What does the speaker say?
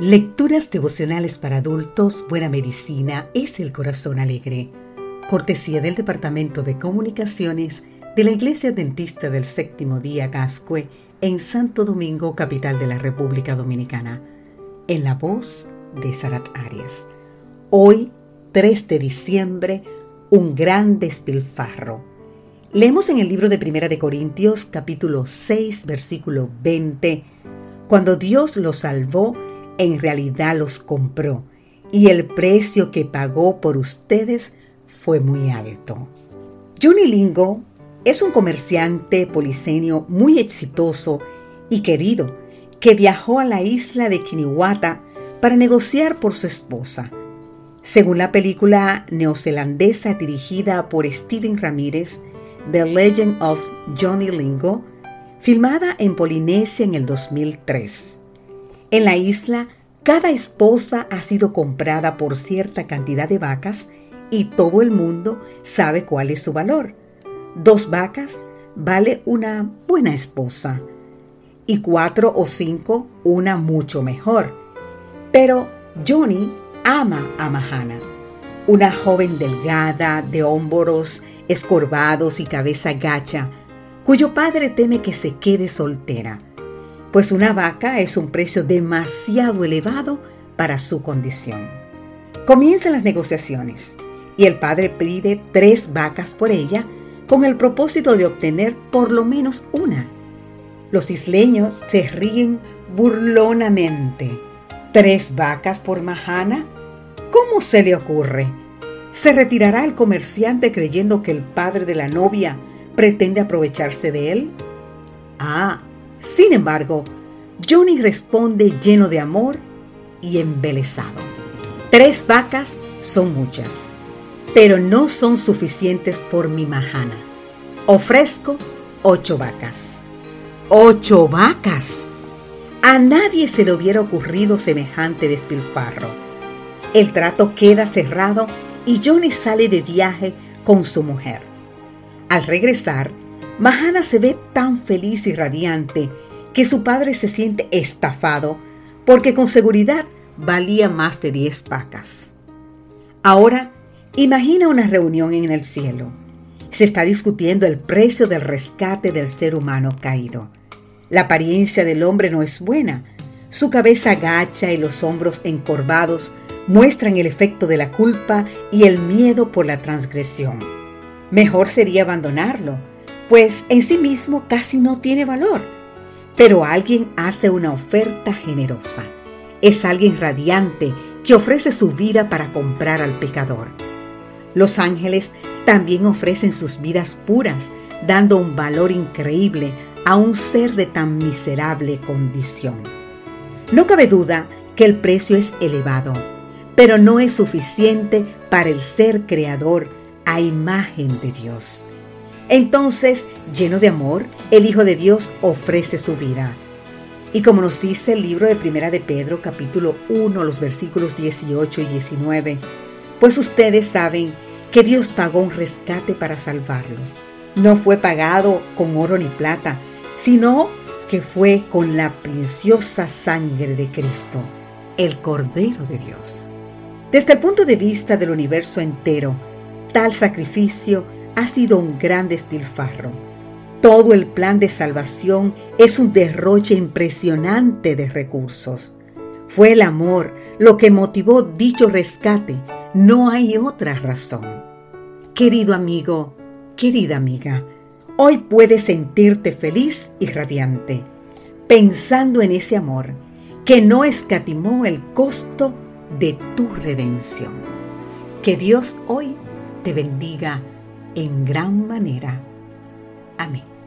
Lecturas devocionales para adultos, Buena Medicina es el Corazón Alegre. Cortesía del Departamento de Comunicaciones de la Iglesia Dentista del Séptimo Día Gascue en Santo Domingo, capital de la República Dominicana. En la voz de Sarat Arias. Hoy, 3 de diciembre, un gran despilfarro. Leemos en el libro de Primera de Corintios, capítulo 6, versículo 20, cuando Dios los salvó, en realidad los compró y el precio que pagó por ustedes fue muy alto. Johnny Lingo es un comerciante policenio muy exitoso y querido que viajó a la isla de Kiniwata para negociar por su esposa. Según la película neozelandesa dirigida por Steven Ramírez, The Legend of Johnny Lingo, filmada en Polinesia en el 2003. En la isla, cada esposa ha sido comprada por cierta cantidad de vacas y todo el mundo sabe cuál es su valor. Dos vacas vale una buena esposa y cuatro o cinco una mucho mejor. Pero Johnny ama a Mahana, una joven delgada, de hombros escorvados y cabeza gacha, cuyo padre teme que se quede soltera pues una vaca es un precio demasiado elevado para su condición. Comienzan las negociaciones y el padre pide tres vacas por ella con el propósito de obtener por lo menos una. Los isleños se ríen burlonamente. ¿Tres vacas por Mahana? ¿Cómo se le ocurre? ¿Se retirará el comerciante creyendo que el padre de la novia pretende aprovecharse de él? Ah, sin embargo, Johnny responde lleno de amor y embelesado. Tres vacas son muchas, pero no son suficientes por mi majana. Ofrezco ocho vacas. ¡Ocho vacas! A nadie se le hubiera ocurrido semejante despilfarro. El trato queda cerrado y Johnny sale de viaje con su mujer. Al regresar, Mahana se ve tan feliz y radiante que su padre se siente estafado porque con seguridad valía más de 10 vacas. Ahora, imagina una reunión en el cielo. Se está discutiendo el precio del rescate del ser humano caído. La apariencia del hombre no es buena. Su cabeza agacha y los hombros encorvados muestran el efecto de la culpa y el miedo por la transgresión. Mejor sería abandonarlo, pues en sí mismo casi no tiene valor. Pero alguien hace una oferta generosa. Es alguien radiante que ofrece su vida para comprar al pecador. Los ángeles también ofrecen sus vidas puras, dando un valor increíble a un ser de tan miserable condición. No cabe duda que el precio es elevado, pero no es suficiente para el ser creador a imagen de Dios. Entonces, lleno de amor, el Hijo de Dios ofrece su vida. Y como nos dice el libro de Primera de Pedro, capítulo 1, los versículos 18 y 19, pues ustedes saben que Dios pagó un rescate para salvarlos. No fue pagado con oro ni plata, sino que fue con la preciosa sangre de Cristo, el Cordero de Dios. Desde el punto de vista del universo entero, tal sacrificio ha sido un gran despilfarro. Todo el plan de salvación es un derroche impresionante de recursos. Fue el amor lo que motivó dicho rescate, no hay otra razón. Querido amigo, querida amiga, hoy puedes sentirte feliz y radiante, pensando en ese amor que no escatimó el costo de tu redención. Que Dios hoy te bendiga en gran manera. Amén.